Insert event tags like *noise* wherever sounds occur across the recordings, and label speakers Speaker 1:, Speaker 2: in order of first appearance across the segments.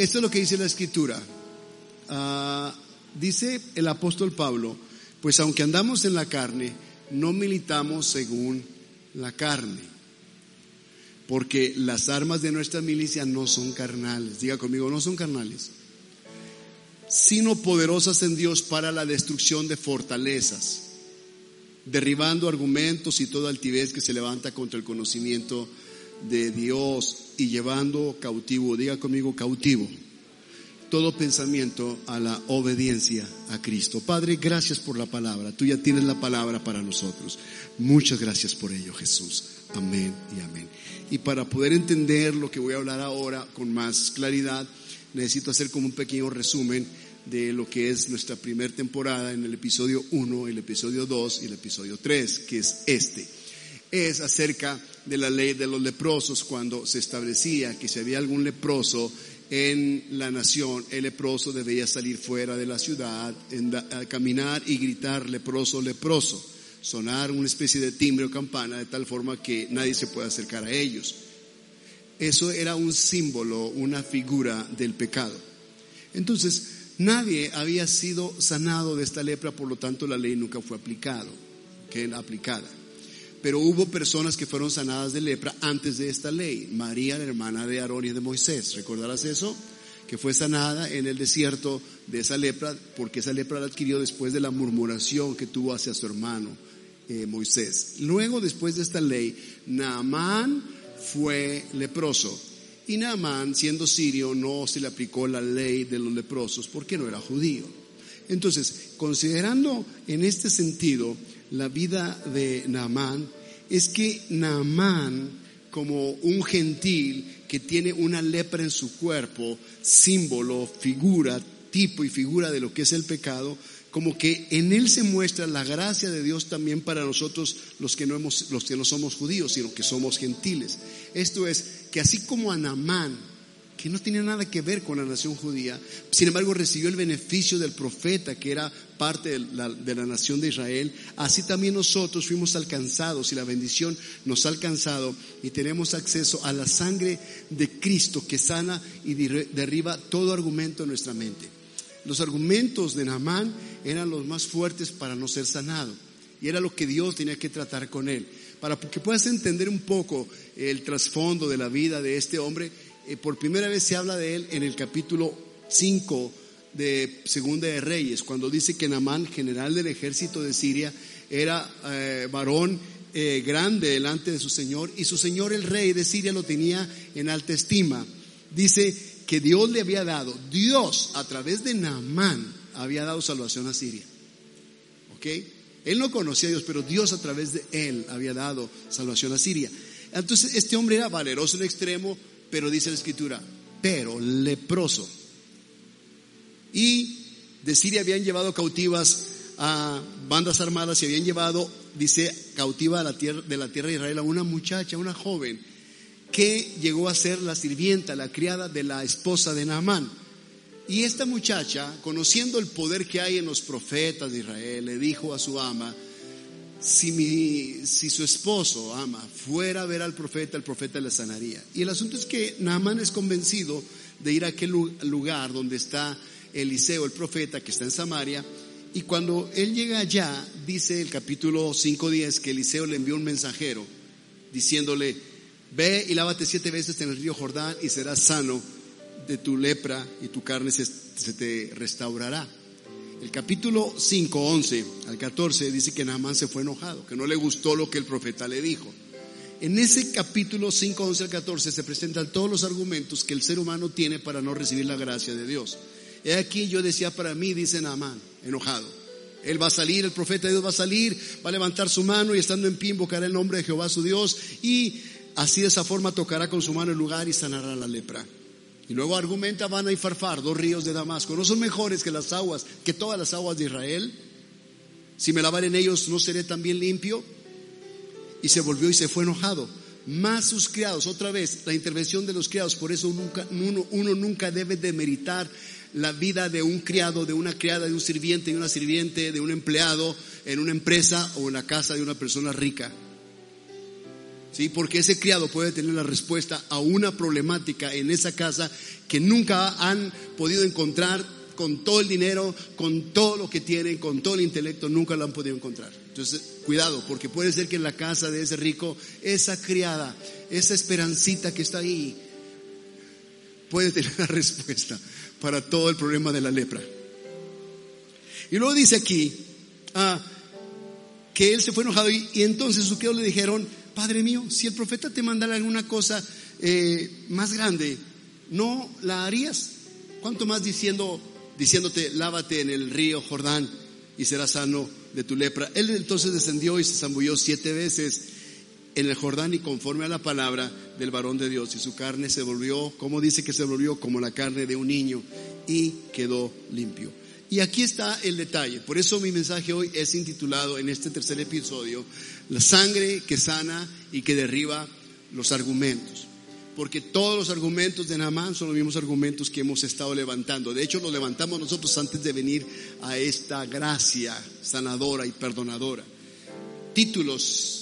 Speaker 1: Esto es lo que dice la escritura. Ah, dice el apóstol Pablo, pues aunque andamos en la carne, no militamos según la carne. Porque las armas de nuestra milicia no son carnales. Diga conmigo, no son carnales. Sino poderosas en Dios para la destrucción de fortalezas. Derribando argumentos y toda altivez que se levanta contra el conocimiento de Dios y llevando cautivo, diga conmigo cautivo, todo pensamiento a la obediencia a Cristo. Padre, gracias por la palabra. Tú ya tienes la palabra para nosotros. Muchas gracias por ello, Jesús. Amén y amén. Y para poder entender lo que voy a hablar ahora con más claridad, necesito hacer como un pequeño resumen de lo que es nuestra primera temporada en el episodio 1, el episodio 2 y el episodio 3, que es este. Es acerca de la ley de los leprosos cuando se establecía que si había algún leproso en la nación, el leproso debía salir fuera de la ciudad, caminar y gritar leproso, leproso, sonar una especie de timbre o campana de tal forma que nadie se pueda acercar a ellos. Eso era un símbolo, una figura del pecado. Entonces, nadie había sido sanado de esta lepra, por lo tanto la ley nunca fue aplicado, que aplicada pero hubo personas que fueron sanadas de lepra antes de esta ley. María, la hermana de Aarón y de Moisés, ¿recordarás eso? Que fue sanada en el desierto de esa lepra, porque esa lepra la adquirió después de la murmuración que tuvo hacia su hermano eh, Moisés. Luego, después de esta ley, Naamán fue leproso. Y Naamán, siendo sirio, no se le aplicó la ley de los leprosos porque no era judío. Entonces, considerando en este sentido la vida de Naamán, es que Naamán, como un gentil que tiene una lepra en su cuerpo, símbolo, figura, tipo y figura de lo que es el pecado, como que en él se muestra la gracia de Dios también para nosotros los que no hemos, los que no somos judíos, sino que somos gentiles. Esto es que así como a Naamán que no tenía nada que ver con la nación judía, sin embargo recibió el beneficio del profeta que era parte de la, de la, nación de Israel, así también nosotros fuimos alcanzados y la bendición nos ha alcanzado y tenemos acceso a la sangre de Cristo que sana y derriba todo argumento en nuestra mente. Los argumentos de Naamán eran los más fuertes para no ser sanado y era lo que Dios tenía que tratar con él. Para que puedas entender un poco el trasfondo de la vida de este hombre, eh, por primera vez se habla de él en el capítulo 5 de Segunda de Reyes, cuando dice que Namán, general del ejército de Siria, era eh, varón eh, grande delante de su señor y su señor el rey de Siria lo tenía en alta estima. Dice que Dios le había dado, Dios a través de Naamán había dado salvación a Siria. ¿Ok? Él no conocía a Dios, pero Dios a través de él había dado salvación a Siria. Entonces este hombre era valeroso en extremo, pero dice la escritura, pero leproso. Y de Siria habían llevado cautivas a bandas armadas y habían llevado, dice, cautiva de la tierra de, la tierra de Israel a una muchacha, una joven, que llegó a ser la sirvienta, la criada de la esposa de Naamán. Y esta muchacha, conociendo el poder que hay en los profetas de Israel, le dijo a su ama, si, mi, si su esposo, ama, fuera a ver al profeta, el profeta le sanaría. Y el asunto es que Naaman es convencido de ir a aquel lugar donde está Eliseo, el profeta, que está en Samaria. Y cuando él llega allá, dice el capítulo 5.10 que Eliseo le envió un mensajero diciéndole, ve y lávate siete veces en el río Jordán y serás sano de tu lepra y tu carne se te restaurará. El capítulo 5, 11 al 14 dice que Naamán se fue enojado, que no le gustó lo que el profeta le dijo. En ese capítulo 5, 11 al 14 se presentan todos los argumentos que el ser humano tiene para no recibir la gracia de Dios. He aquí yo decía para mí, dice Naamán, enojado. Él va a salir, el profeta de Dios va a salir, va a levantar su mano y estando en pie invocará el nombre de Jehová su Dios y así de esa forma tocará con su mano el lugar y sanará la lepra. Y luego argumenta Van y Farfar, dos ríos de Damasco, ¿no son mejores que las aguas, que todas las aguas de Israel? Si me lavar en ellos, ¿no seré también limpio? Y se volvió y se fue enojado. Más sus criados, otra vez, la intervención de los criados, por eso nunca, uno, uno nunca debe demeritar la vida de un criado, de una criada, de un sirviente, de una sirviente, de un empleado en una empresa o en la casa de una persona rica. ¿Sí? Porque ese criado puede tener la respuesta a una problemática en esa casa que nunca han podido encontrar con todo el dinero, con todo lo que tienen, con todo el intelecto, nunca lo han podido encontrar. Entonces, cuidado, porque puede ser que en la casa de ese rico, esa criada, esa esperancita que está ahí, puede tener la *laughs* respuesta para todo el problema de la lepra. Y luego dice aquí ah, que él se fue enojado y, entonces sus criados le dijeron, Padre mío, si el profeta te mandara alguna cosa eh, más grande, ¿no la harías? ¿Cuánto más diciendo, diciéndote, lávate en el río Jordán y serás sano de tu lepra? Él entonces descendió y se zambulló siete veces en el Jordán y conforme a la palabra del varón de Dios. Y su carne se volvió, como dice que se volvió como la carne de un niño y quedó limpio. Y aquí está el detalle. Por eso mi mensaje hoy es intitulado en este tercer episodio, La sangre que sana y que derriba los argumentos. Porque todos los argumentos de Naamán son los mismos argumentos que hemos estado levantando. De hecho, los levantamos nosotros antes de venir a esta gracia sanadora y perdonadora. Títulos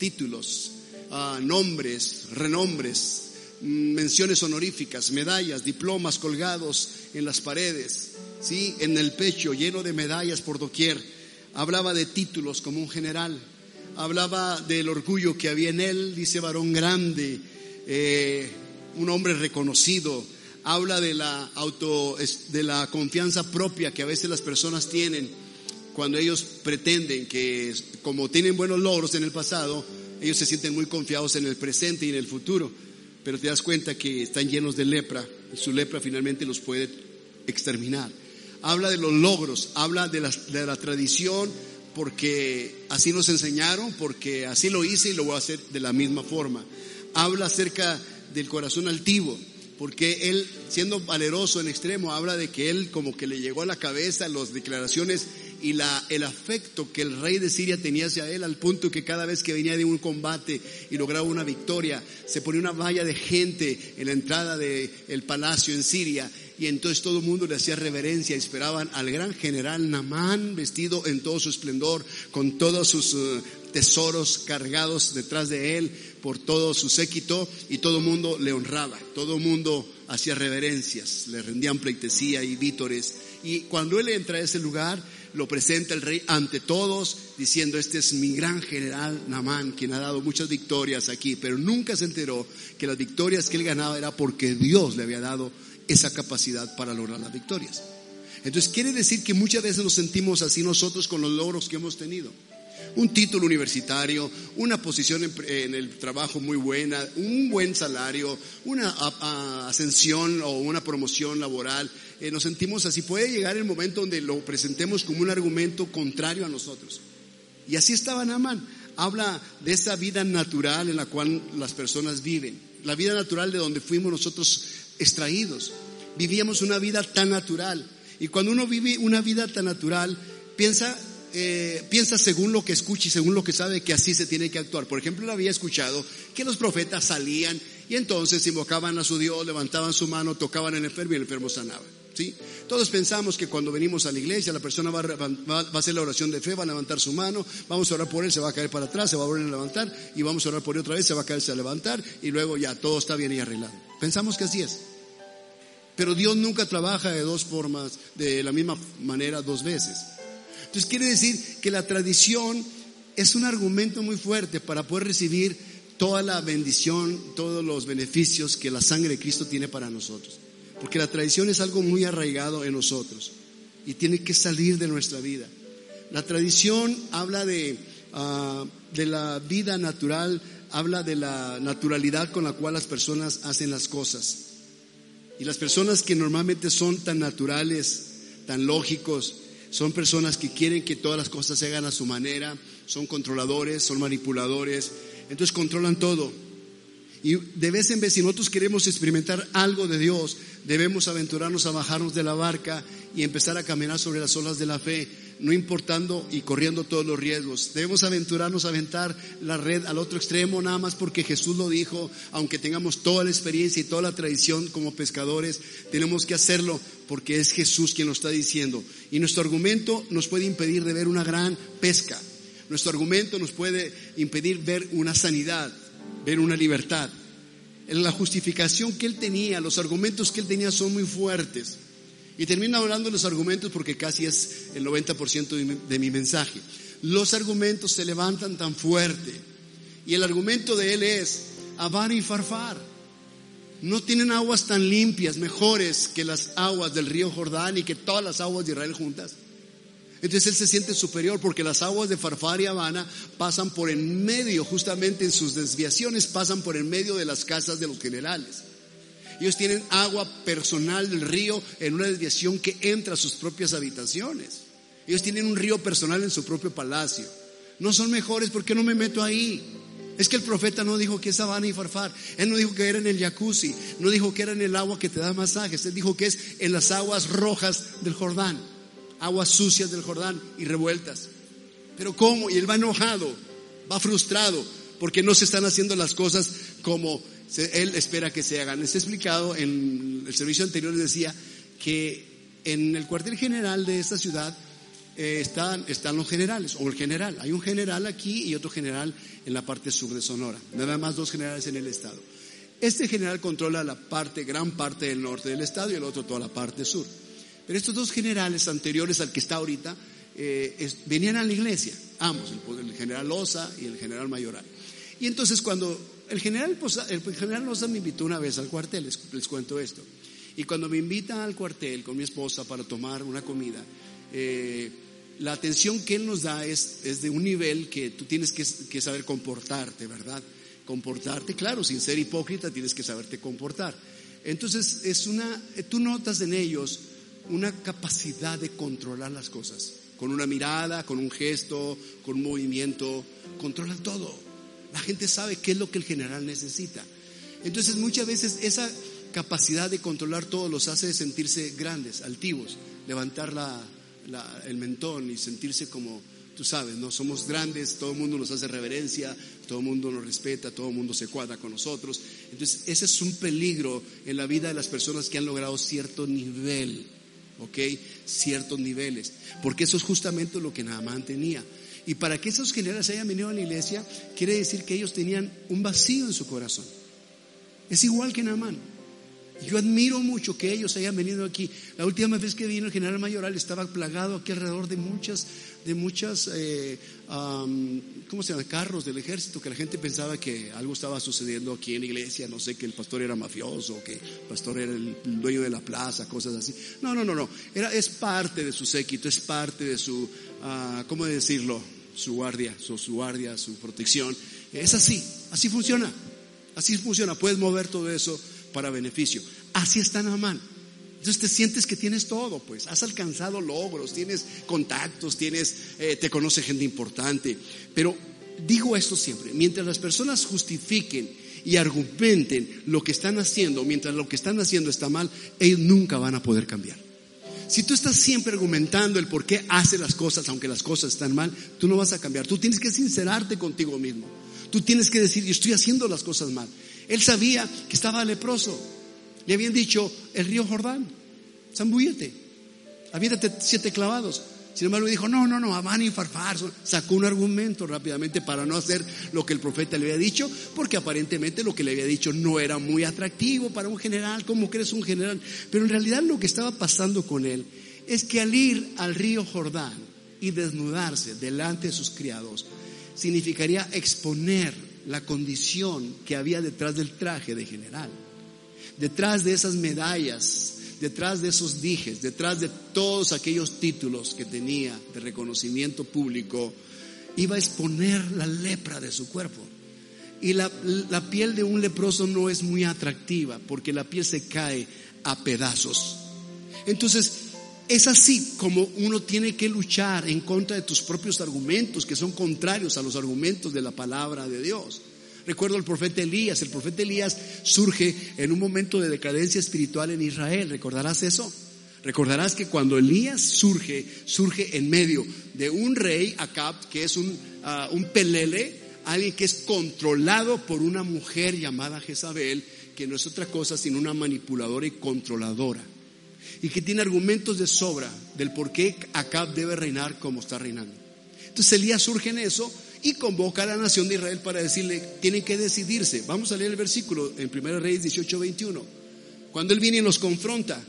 Speaker 1: títulos, ah, nombres, renombres, menciones honoríficas, medallas, diplomas colgados en las paredes, ¿sí? en el pecho lleno de medallas por doquier. Hablaba de títulos como un general, hablaba del orgullo que había en él, dice varón grande, eh, un hombre reconocido, habla de la auto, de la confianza propia que a veces las personas tienen cuando ellos pretenden que, como tienen buenos logros en el pasado, ellos se sienten muy confiados en el presente y en el futuro, pero te das cuenta que están llenos de lepra y su lepra finalmente los puede exterminar. Habla de los logros, habla de la, tradición, porque así nos enseñaron, porque así lo hice y lo voy a hacer de la misma forma. Habla acerca del corazón altivo, porque él, siendo valeroso en extremo, habla de que él como que le llegó a la cabeza las declaraciones y la, el afecto que el rey de Siria tenía hacia él, al punto que cada vez que venía de un combate y lograba una victoria, se ponía una valla de gente en la entrada del el palacio en Siria, y entonces todo el mundo le hacía reverencia esperaban al gran general Namán, vestido en todo su esplendor, con todos sus eh, tesoros cargados detrás de él por todo su séquito, y todo el mundo le honraba, todo el mundo hacía reverencias, le rendían pleitesía y vítores. Y cuando él entra a ese lugar, lo presenta el rey ante todos, diciendo, este es mi gran general Namán, quien ha dado muchas victorias aquí, pero nunca se enteró que las victorias que él ganaba era porque Dios le había dado esa capacidad para lograr las victorias. Entonces quiere decir que muchas veces nos sentimos así nosotros con los logros que hemos tenido. Un título universitario, una posición en, el trabajo muy buena, un buen salario, una ascensión o una promoción laboral, eh, nos sentimos así. Puede llegar el momento donde lo presentemos como un argumento contrario a nosotros. Y así estaba Naaman. Habla de esa vida natural en la cual las personas viven. La vida natural de donde fuimos nosotros extraídos. Vivíamos una vida tan natural. Y cuando uno vive una vida tan natural, piensa eh, piensa según lo que escucha y según lo que sabe que así se tiene que actuar. Por ejemplo, él había escuchado que los profetas salían y entonces invocaban a su Dios, levantaban su mano, tocaban el enfermo y el enfermo sanaba. ¿sí? Todos pensamos que cuando venimos a la iglesia la persona va a, hacer la oración de fe, va a levantar su mano, vamos a orar por él, se va a caer para atrás, se va a volver a levantar y vamos a orar por él otra vez, se va a caerse a levantar y luego ya todo está bien y arreglado. Pensamos que así es. Pero Dios nunca trabaja de dos formas, de la misma manera dos veces. Entonces quiere decir que la tradición es un argumento muy fuerte para poder recibir toda la bendición, todos los beneficios que la sangre de Cristo tiene para nosotros. Porque la tradición es algo muy arraigado en nosotros y tiene que salir de nuestra vida. La tradición habla de, ah, de la vida natural, habla de la naturalidad con la cual las personas hacen las cosas. Y las personas que normalmente son tan naturales, tan lógicos, son personas que quieren que todas las cosas se hagan a su manera, son controladores, son manipuladores, entonces controlan todo. Y de vez en vez, si nosotros queremos experimentar algo de Dios, debemos aventurarnos a bajarnos de la barca y empezar a caminar sobre las olas de la fe, no importando y corriendo todos los riesgos. Debemos aventurarnos a aventar la red al otro extremo, nada más porque Jesús lo dijo, aunque tengamos toda la experiencia y toda la tradición como pescadores, tenemos que hacerlo porque es Jesús quien lo está diciendo. Y nuestro argumento nos puede impedir de ver una gran pesca. Nuestro argumento nos puede impedir ver una sanidad, ver una libertad. La justificación que él tenía, los argumentos que él tenía son muy fuertes. Y termino hablando de los argumentos porque casi es el 90% de mi, mensaje. Los argumentos se levantan tan fuerte. Y el argumento de él es Avar y Farfar. No tienen aguas tan limpias, mejores que las aguas del río Jordán y que todas las aguas de Israel juntas. Entonces él se siente superior porque las aguas de Farfar y Habana pasan por en medio, justamente en sus desviaciones, pasan por en medio de las casas de los generales. Ellos tienen agua personal del río en una desviación que entra a sus propias habitaciones. Ellos tienen un río personal en su propio palacio. No son mejores, ¿por qué no me meto ahí? Es que el profeta no dijo que es Habana y Farfar. Él no dijo que era en el jacuzzi. No dijo que era en el agua que te da masajes. Él dijo que es en las aguas rojas del Jordán aguas sucias del Jordán y revueltas. Pero ¿cómo? Y él va enojado, va frustrado, porque no se están haciendo las cosas como él espera que se hagan. He explicado en el servicio anterior, les decía que en el cuartel general de esta ciudad eh, están, están los generales, o el general. Hay un general aquí y otro general en la parte sur de Sonora. Nada más dos generales en el estado. Este general controla la parte, gran parte del norte del estado y el otro toda la parte sur. Pero estos dos generales anteriores al que está ahorita eh, venían a la iglesia, ambos, el, general Loza y el general Mayoral. Y entonces cuando el general, el general Loza me invitó una vez al cuartel, les, cuento esto, y cuando me invita al cuartel con mi esposa para tomar una comida, eh, la atención que él nos da es, es, de un nivel que tú tienes que, que saber comportarte, ¿verdad? Comportarte, claro, sin ser hipócrita, tienes que saberte comportar. Entonces, es una, tú notas en ellos una capacidad de controlar las cosas. Con una mirada, con un gesto, con un movimiento, controlan todo. La gente sabe qué es lo que el general necesita. Entonces muchas veces esa capacidad de controlar todo los hace sentirse grandes, altivos, levantar el mentón y sentirse como, tú sabes, no somos grandes, todo el mundo nos hace reverencia, todo el mundo nos respeta, todo el mundo se cuadra con nosotros. Entonces ese es un peligro en la vida de las personas que han logrado cierto nivel ¿ok? Ciertos niveles, porque eso es justamente lo que Naamán tenía. Y para que esos generales hayan venido a la iglesia, quiere decir que ellos tenían un vacío en su corazón. Es igual que Naamán. Yo admiro mucho que ellos hayan venido aquí. La última vez que vino el general mayoral estaba plagado aquí alrededor de muchas, de muchas, eh, ¿cómo se llama? Carros del ejército, que la gente pensaba que algo estaba sucediendo aquí en la iglesia, no sé, que el pastor era mafioso, que el pastor era el dueño de la plaza, cosas así. No, no, no, no. Era, es parte de su séquito, es parte de su, uh, ¿cómo decirlo? Su guardia, su, guardia, su protección. Es así, así funciona. Así funciona. Puedes mover todo eso para beneficio. Así está Naamán. Entonces te sientes que tienes todo, pues has alcanzado logros, tienes contactos, tienes, eh, te conoce gente importante. Pero digo esto siempre, mientras las personas justifiquen y argumenten lo que están haciendo, mientras lo que están haciendo está mal, ellos nunca van a poder cambiar. Si tú estás siempre argumentando el por qué hace las cosas, aunque las cosas están mal, tú no vas a cambiar. Tú tienes que sincerarte contigo mismo. Tú tienes que decir, yo estoy haciendo las cosas mal. Él sabía que estaba leproso. Le habían dicho, el río Jordán, zambúyete, aviéntate siete clavados. Sin embargo, dijo, no, no, no, Amán y Farfar. Sacó un argumento rápidamente para no hacer lo que el profeta le había dicho, porque aparentemente lo que le había dicho no era muy atractivo para un general. ¿Cómo crees un general? Pero en realidad lo que estaba pasando con él es que al ir al río Jordán y desnudarse delante de sus criados, significaría exponer la condición que había detrás del traje de general, detrás de esas medallas, detrás de esos dijes, detrás de todos aquellos títulos que tenía de reconocimiento público, iba a exponer la lepra de su cuerpo. Y la, la, piel de un leproso no es muy atractiva porque la piel se cae a pedazos. Entonces, es así como uno tiene que luchar en contra de tus propios argumentos que son contrarios a los argumentos de la palabra de Dios. Recuerdo al profeta Elías. El profeta Elías surge en un momento de decadencia espiritual en Israel. ¿Recordarás eso? Recordarás que cuando Elías surge, surge en medio de un rey, Acab, que es un, ah, un pelele, alguien que es controlado por una mujer llamada Jezabel, que no es otra cosa sino una manipuladora y controladora. Y que tiene argumentos de sobra del por qué Acab debe reinar como está reinando. Entonces Elías surge en eso y convoca a la nación de Israel para decirle, tienen que decidirse. Vamos a leer el versículo en 1 Reyes 18, 21. Cuando él viene y los confronta,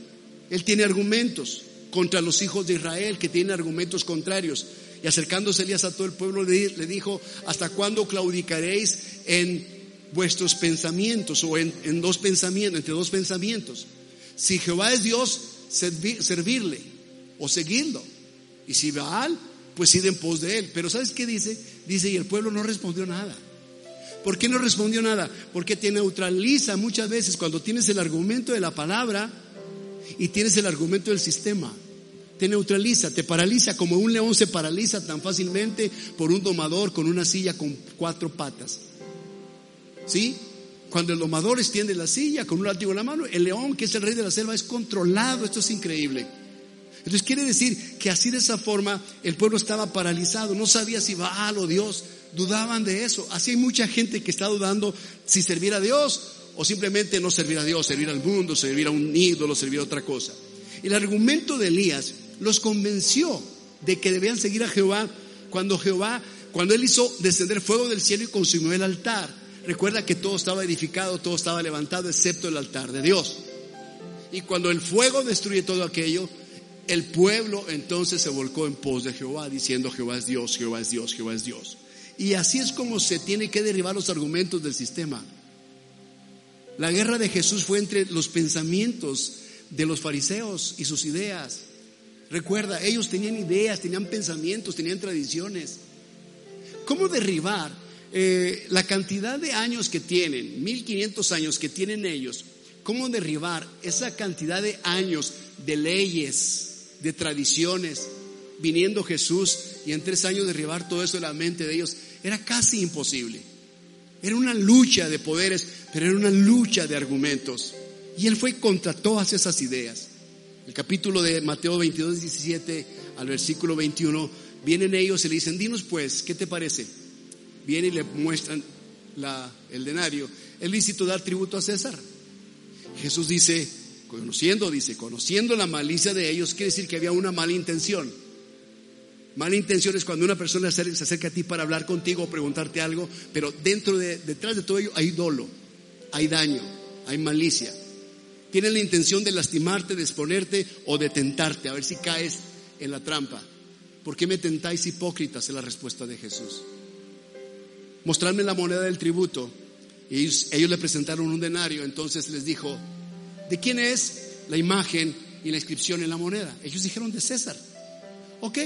Speaker 1: él tiene argumentos contra los hijos de Israel que tienen argumentos contrarios. Y acercándose Elías a todo el pueblo le, dijo, ¿hasta cuándo claudicaréis en vuestros pensamientos o en, dos pensamientos, entre dos pensamientos? Si Jehová es Dios, servirle o seguirlo. Y si Baal, pues ir en pos de él. Pero ¿sabes qué dice? Dice, y el pueblo no respondió nada. ¿Por qué no respondió nada? Porque te neutraliza muchas veces cuando tienes el argumento de la palabra y tienes el argumento del sistema. Te neutraliza, te paraliza, como un león se paraliza tan fácilmente por un domador con una silla con cuatro patas. ¿Sí? Cuando el domador extiende la silla con un látigo en la mano, el león, que es el rey de la selva, es controlado. Esto es increíble. Entonces quiere decir que así de esa forma el pueblo estaba paralizado, no sabía si Baal o Dios, dudaban de eso. Así hay mucha gente que está dudando si servir a Dios o simplemente no servir a Dios, servir al mundo, servir a un ídolo, servir a otra cosa. El argumento de Elías los convenció de que debían seguir a Jehová cuando Jehová, cuando él hizo descender fuego del cielo y consumió el altar. Recuerda que todo estaba edificado, todo estaba levantado excepto el altar de Dios. Y cuando el fuego destruye todo aquello, el pueblo entonces se volcó en pos de Jehová, diciendo Jehová es Dios, Jehová es Dios, Jehová es Dios. Y así es como se tiene que derribar los argumentos del sistema. La guerra de Jesús fue entre los pensamientos de los fariseos y sus ideas. Recuerda, ellos tenían ideas, tenían pensamientos, tenían tradiciones. ¿Cómo derribar eh, la cantidad de años que tienen, 1500 años que tienen ellos? ¿Cómo derribar esa cantidad de años de leyes, de tradiciones, viniendo Jesús y en tres años derribar todo eso de la mente de ellos, era casi imposible. Era una lucha de poderes, pero era una lucha de argumentos. Y él fue contra todas esas ideas. El capítulo de Mateo 22, 17 al versículo 21, vienen ellos y le dicen, dinos pues, ¿qué te parece? Vienen y le muestran el denario. ¿Es lícito dar tributo a César? Jesús dice, conociendo, dice, conociendo la malicia de ellos, quiere decir que había una mala intención. Mala intención es cuando una persona se acerca a ti para hablar contigo o preguntarte algo, pero dentro de, detrás de todo ello hay dolo, hay daño, hay malicia. Tienen la intención de lastimarte, de exponerte o de tentarte, a ver si caes en la trampa. ¿Por qué me tentáis hipócritas? Es la respuesta de Jesús. Mostrarme la moneda del tributo. Y ellos, ellos le presentaron un denario, entonces les dijo, ¿De quién es la imagen y la inscripción en la moneda? Ellos dijeron de César. Ok.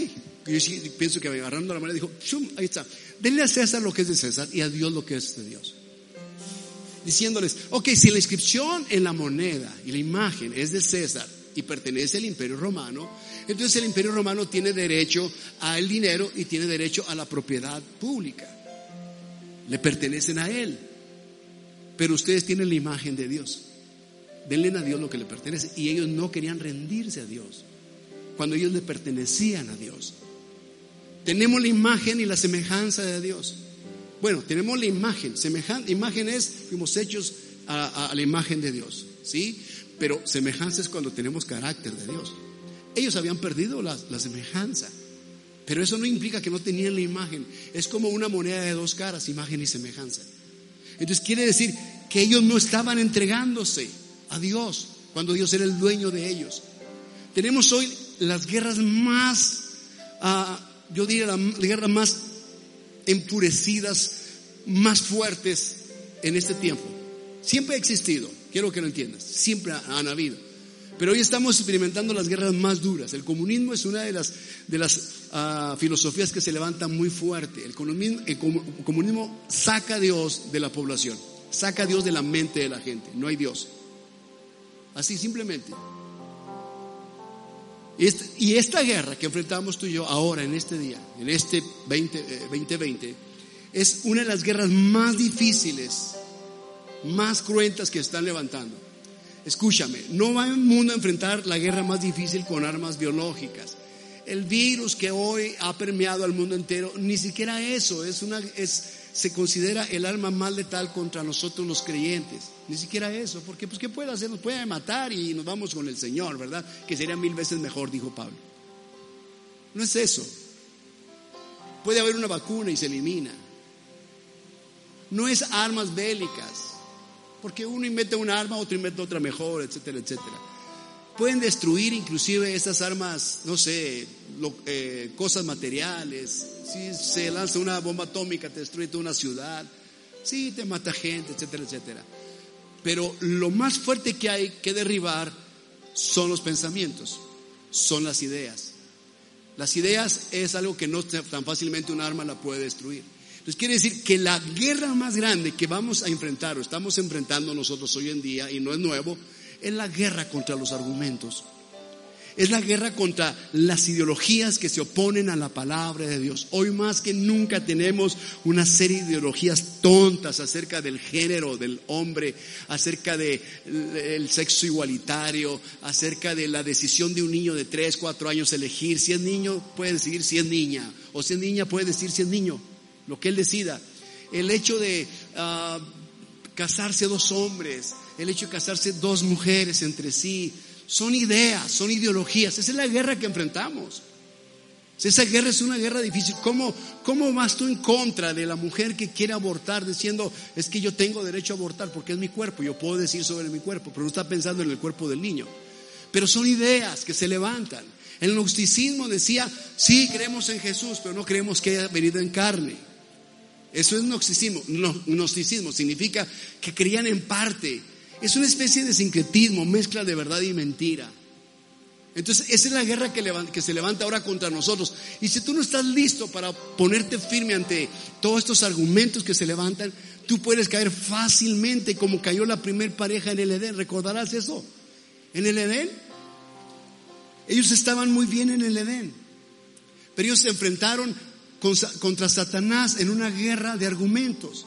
Speaker 1: Yo pienso que agarrando la moneda dijo, ahí está. Denle a César lo que es de César y a Dios lo que es de Dios. Diciéndoles, ok, si la inscripción en la moneda y la imagen es de César y pertenece al imperio romano, entonces el imperio romano tiene derecho al dinero y tiene derecho a la propiedad pública. Le pertenecen a él. Pero ustedes tienen la imagen de Dios denle a Dios lo que le pertenece. Y ellos no querían rendirse a Dios, cuando ellos le pertenecían a Dios. Tenemos la imagen y la semejanza de Dios. Bueno, tenemos la imagen, semejanza, imagen es, fuimos hechos a, la imagen de Dios, ¿sí? Pero semejanza es cuando tenemos carácter de Dios. Ellos habían perdido la, la semejanza, pero eso no implica que no tenían la imagen. Es como una moneda de dos caras, imagen y semejanza. Entonces quiere decir que ellos no estaban entregándose a Dios, cuando Dios era el dueño de ellos. Tenemos hoy las guerras más, ah, yo diría, las guerras más enfurecidas, más fuertes en este tiempo. Siempre ha existido, quiero que lo entiendas, siempre han habido. Pero hoy estamos experimentando las guerras más duras. El comunismo es una de las, de las ah, filosofías que se levanta muy fuerte. El comunismo, el comunismo saca a Dios de la población, saca a Dios de la mente de la gente. No hay Dios. Así simplemente. Y esta guerra que enfrentamos tú y yo ahora, en este día, en este 20, 2020, eh, es una de las guerras más difíciles, más cruentas que están levantando. Escúchame, no va el mundo a enfrentar la guerra más difícil con armas biológicas. El virus que hoy ha permeado al mundo entero, ni siquiera eso, es una, es, se considera el arma más letal contra nosotros los creyentes. Ni siquiera eso, porque pues ¿qué puede hacer? Nos puede matar y nos vamos con el Señor, ¿verdad? Que sería mil veces mejor, dijo Pablo. No es eso. Puede haber una vacuna y se elimina. No es armas bélicas, porque uno inventa una arma, otro inventa otra mejor, etcétera, etcétera. Pueden destruir inclusive estas armas, no sé, eh, cosas materiales. Si se lanza una bomba atómica, te destruye toda una ciudad. Sí, te mata gente, etcétera, etcétera. Pero lo más fuerte que hay que derribar son los pensamientos, son las ideas. Las ideas es algo que no tan fácilmente un arma la puede destruir. Entonces quiere decir que la guerra más grande que vamos a enfrentar o estamos enfrentando nosotros hoy en día, y no es nuevo, es la guerra contra los argumentos. Es la guerra contra las ideologías que se oponen a la palabra de Dios. Hoy más que nunca tenemos una serie de ideologías tontas acerca del género del hombre, acerca del sexo igualitario, acerca de la decisión de un niño de 3, 4 años elegir. Si es niño, puede decidir si es niña. O si es niña, puede decir si es niño. Lo que él decida. El hecho de ah, casarse dos hombres, el hecho de casarse dos mujeres entre sí, son ideas, son ideologías. Esa es la guerra que enfrentamos. Esa guerra es una guerra difícil. ¿Cómo, ¿Cómo vas tú en contra de la mujer que quiere abortar diciendo, es que yo tengo derecho a abortar porque es mi cuerpo, yo puedo decir sobre mi cuerpo, pero no está pensando en el cuerpo del niño? Pero son ideas que se levantan. El gnosticismo decía, sí, creemos en Jesús, pero no creemos que haya venido en carne. Eso es gnosticismo. Gnosticismo significa que creían en parte, es una especie de sincretismo, mezcla de verdad y mentira. Entonces, esa es la guerra que, se levanta ahora contra nosotros. Y si tú no estás listo para ponerte firme ante todos estos argumentos que se levantan, tú puedes caer fácilmente como cayó la primer pareja en el Edén. ¿Recordarás eso? En el Edén. Ellos estaban muy bien en el Edén. Pero ellos se enfrentaron contra Satanás en una guerra de argumentos.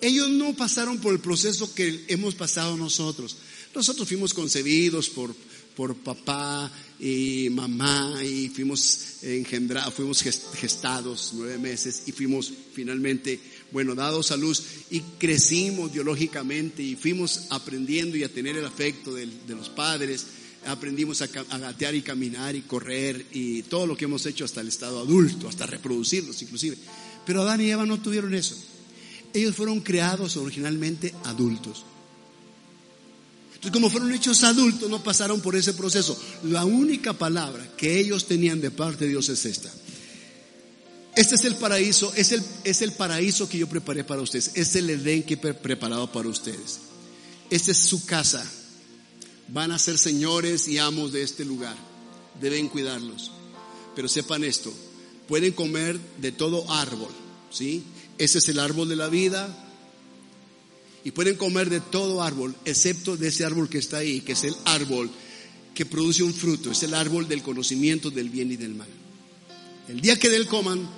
Speaker 1: Ellos no pasaron por el proceso que hemos pasado nosotros. Nosotros fuimos concebidos por, por papá y mamá y fuimos engendrados, fuimos gestados nueve meses y fuimos finalmente, bueno, dados a luz y crecimos biológicamente y fuimos aprendiendo y a tener el afecto de, los padres. Aprendimos a, a gatear y caminar y correr y todo lo que hemos hecho hasta el estado adulto, hasta reproducirlos inclusive. Pero Adán y Eva no tuvieron eso. Ellos fueron creados originalmente adultos. Entonces, como fueron hechos adultos, no pasaron por ese proceso. La única palabra que ellos tenían de parte de Dios es esta. Este es el paraíso, es el, es el paraíso que yo preparé para ustedes. Es el Edén que he preparado para ustedes. Esta es su casa. Van a ser señores y amos de este lugar. Deben cuidarlos. Pero sepan esto, pueden comer de todo árbol, ¿sí? Ese es el árbol de la vida. Y pueden comer de todo árbol, excepto de ese árbol que está ahí, que es el árbol que produce un fruto, es el árbol del conocimiento del bien y del mal. El día que de él coman,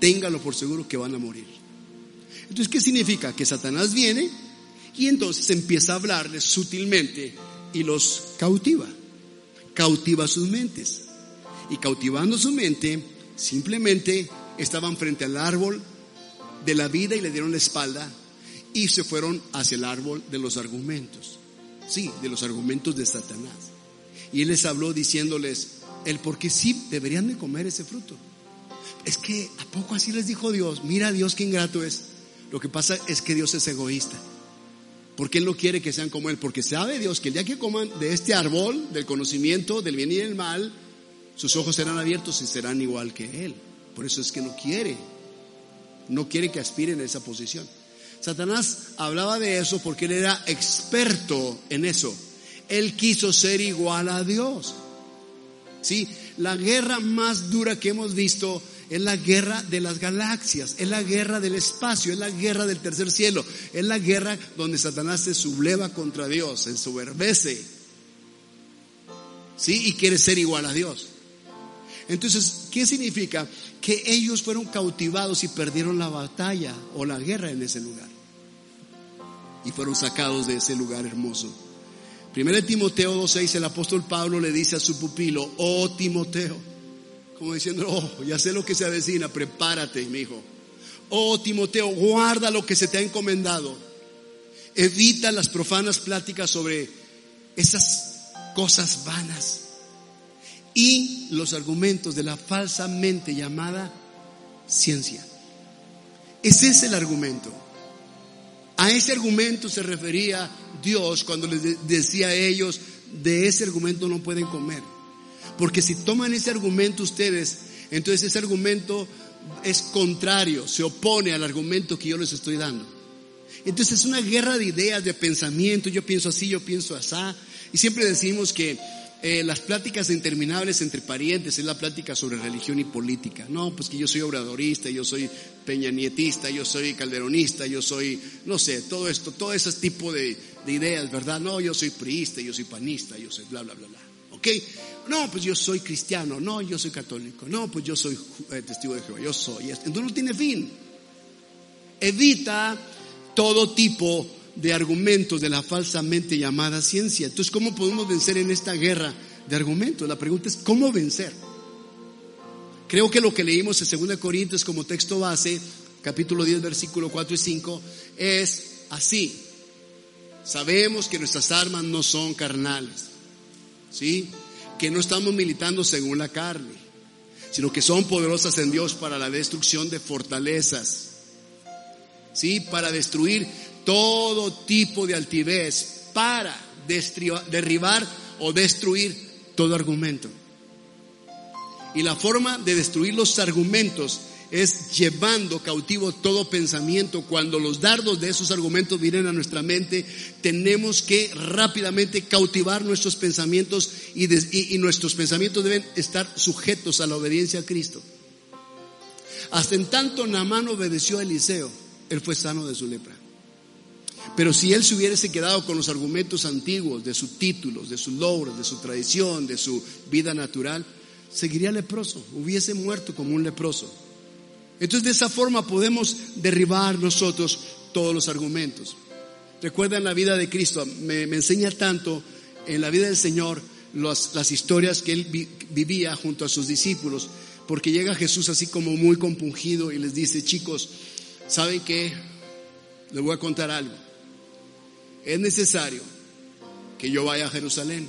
Speaker 1: ténganlo por seguro que van a morir. Entonces, ¿qué significa? Que Satanás viene y entonces empieza a hablarles sutilmente y los cautiva. Cautiva sus mentes. Y cautivando su mente, simplemente estaban frente al árbol de la vida y le dieron la espalda y se fueron hacia el árbol de los argumentos. Sí, de los argumentos de Satanás. Y él les habló diciéndoles el por qué sí deberían de comer ese fruto. Es que a poco así les dijo Dios, mira Dios qué ingrato es. Lo que pasa es que Dios es egoísta. Porque Él no quiere que sean como Él. Porque sabe Dios que el día que coman de este árbol, del conocimiento, del bien y del mal, sus ojos serán abiertos y serán igual que Él. Por eso es que no quiere no quiere que aspiren a esa posición. Satanás hablaba de eso porque él era experto en eso. Él quiso ser igual a Dios. Sí, la guerra más dura que hemos visto es la guerra de las galaxias, es la guerra del espacio, es la guerra del tercer cielo, es la guerra donde Satanás se subleva contra Dios, se ensoberbece. Sí, y quiere ser igual a Dios. Entonces, ¿qué significa? Que ellos fueron cautivados y perdieron la batalla o la guerra en ese lugar. Y fueron sacados de ese lugar hermoso. Primero Timoteo 2.6, el apóstol Pablo le dice a su pupilo, oh Timoteo, como diciendo, oh, ya sé lo que se avecina, prepárate, mi hijo. Oh Timoteo, guarda lo que se te ha encomendado. Evita las profanas pláticas sobre esas cosas vanas y los argumentos de la falsamente llamada ciencia. Ese es el argumento. A ese argumento se refería Dios cuando les decía a ellos, de ese argumento no pueden comer. Porque si toman ese argumento ustedes, entonces ese argumento es contrario, se opone al argumento que yo les estoy dando. Entonces es una guerra de ideas, de pensamiento, yo pienso así, yo pienso así. Y siempre decimos que eh, las pláticas interminables entre parientes es la plática sobre religión y política. No, pues que yo soy obradorista, yo soy peñanietista, yo soy calderonista, yo soy, no sé, todo esto, todo ese tipo de, ideas, ¿verdad? No, yo soy priista, yo soy panista, yo soy bla, bla, bla, bla. ¿Ok? No, pues yo soy cristiano, no, yo soy católico, no, pues yo soy eh, testigo de Jehová, yo soy. Entonces no tiene fin. Evita todo tipo de argumentos de la falsamente llamada ciencia. Entonces, ¿cómo podemos vencer en esta guerra de argumentos? La pregunta es, ¿cómo vencer? Creo que lo que leímos en 2 Corintios como texto base, capítulo 10, versículo 4 y 5, es así. Sabemos que nuestras armas no son carnales, ¿sí? Que no estamos militando según la carne, sino que son poderosas en Dios para la destrucción de fortalezas, ¿sí? Para destruir todo tipo de altivez para derribar o destruir todo argumento. Y la forma de destruir los argumentos es llevando cautivo todo pensamiento. Cuando los dardos de esos argumentos vienen a nuestra mente, tenemos que rápidamente cautivar nuestros pensamientos y, nuestros pensamientos deben estar sujetos a la obediencia a Cristo. Hasta en tanto Namán obedeció a Eliseo, él fue sano de su lepra. Pero si él se hubiese quedado con los argumentos antiguos de sus títulos, de sus logros, de su tradición, de su vida natural, seguiría leproso, hubiese muerto como un leproso. Entonces de esa forma podemos derribar nosotros todos los argumentos. Recuerdan la vida de Cristo, me, enseña tanto en la vida del Señor las historias que él vivía junto a sus discípulos, porque llega Jesús así como muy compungido y les dice, chicos, ¿saben qué? Les voy a contar algo es necesario que yo vaya a Jerusalén,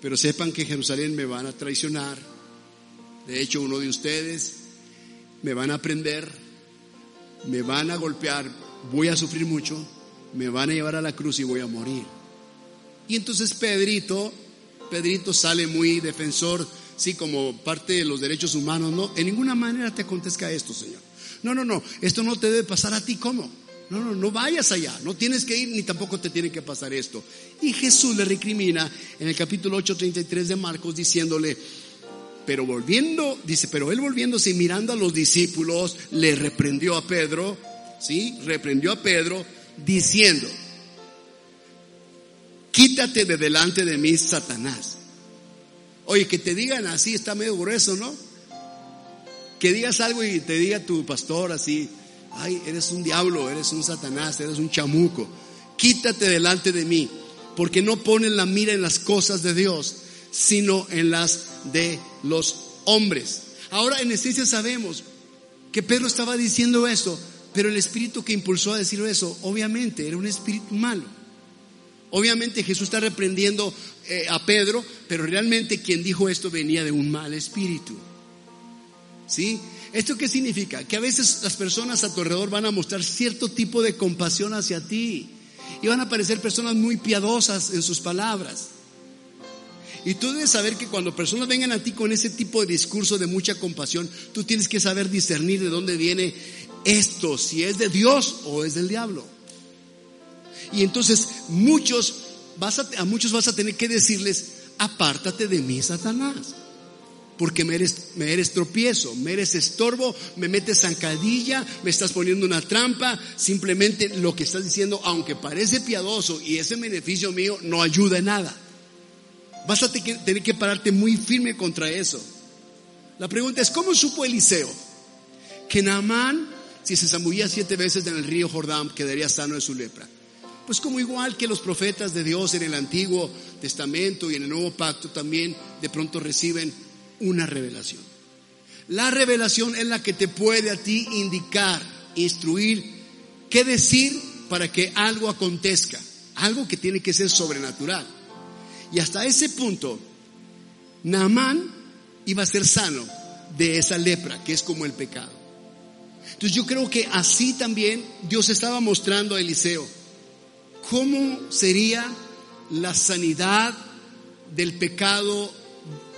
Speaker 1: pero sepan que en Jerusalén me van a traicionar. De hecho, uno de ustedes me van a prender, me van a golpear, voy a sufrir mucho, me van a llevar a la cruz y voy a morir. Y entonces Pedrito, Pedrito sale muy defensor, sí, como parte de los derechos humanos, no, en ninguna manera te acontezca esto, Señor. No, no, no, esto no te debe pasar a ti, ¿cómo? No, no, no vayas allá, no tienes que ir ni tampoco te tiene que pasar esto. Y Jesús le recrimina en el capítulo 8:33 de Marcos diciéndole, pero volviendo, dice, pero él volviéndose y mirando a los discípulos, le reprendió a Pedro, ¿sí? Reprendió a Pedro diciendo, quítate de delante de mí, Satanás. Oye, que te digan así está medio grueso, ¿no? Que digas algo y te diga tu pastor así, ay, eres un diablo, eres un satanás, eres un chamuco, quítate delante de mí, porque no ponen la mira en las cosas de Dios, sino en las de los hombres. Ahora, en esencia sabemos que Pedro estaba diciendo eso, pero el espíritu que impulsó a decir eso, obviamente, era un espíritu malo. Obviamente Jesús está reprendiendo eh, a Pedro, pero realmente quien dijo esto venía de un mal espíritu. ¿Sí? ¿Esto qué significa? Que a veces las personas a tu alrededor van a mostrar cierto tipo de compasión hacia ti y van a parecer personas muy piadosas en sus palabras. Y tú debes saber que cuando personas vengan a ti con ese tipo de discurso de mucha compasión, tú tienes que saber discernir de dónde viene esto, si es de Dios o es del diablo. Y entonces muchos vas a, a muchos vas a tener que decirles, apártate de mí, Satanás porque me eres, me eres tropiezo, me eres estorbo, me metes zancadilla, me estás poniendo una trampa, simplemente lo que estás diciendo, aunque parece piadoso y ese beneficio mío no ayuda en nada. Vas a tener que pararte muy firme contra eso. La pregunta es, ¿cómo supo Eliseo que Naamán, si se zambullía siete veces en el río Jordán, quedaría sano de su lepra? Pues como igual que los profetas de Dios en el Antiguo Testamento y en el Nuevo Pacto también de pronto reciben una revelación. La revelación es la que te puede a ti indicar, instruir, qué decir para que algo acontezca, algo que tiene que ser sobrenatural. Y hasta ese punto, Naamán iba a ser sano de esa lepra, que es como el pecado. Entonces yo creo que así también Dios estaba mostrando a Eliseo ¿cómo sería la sanidad del pecado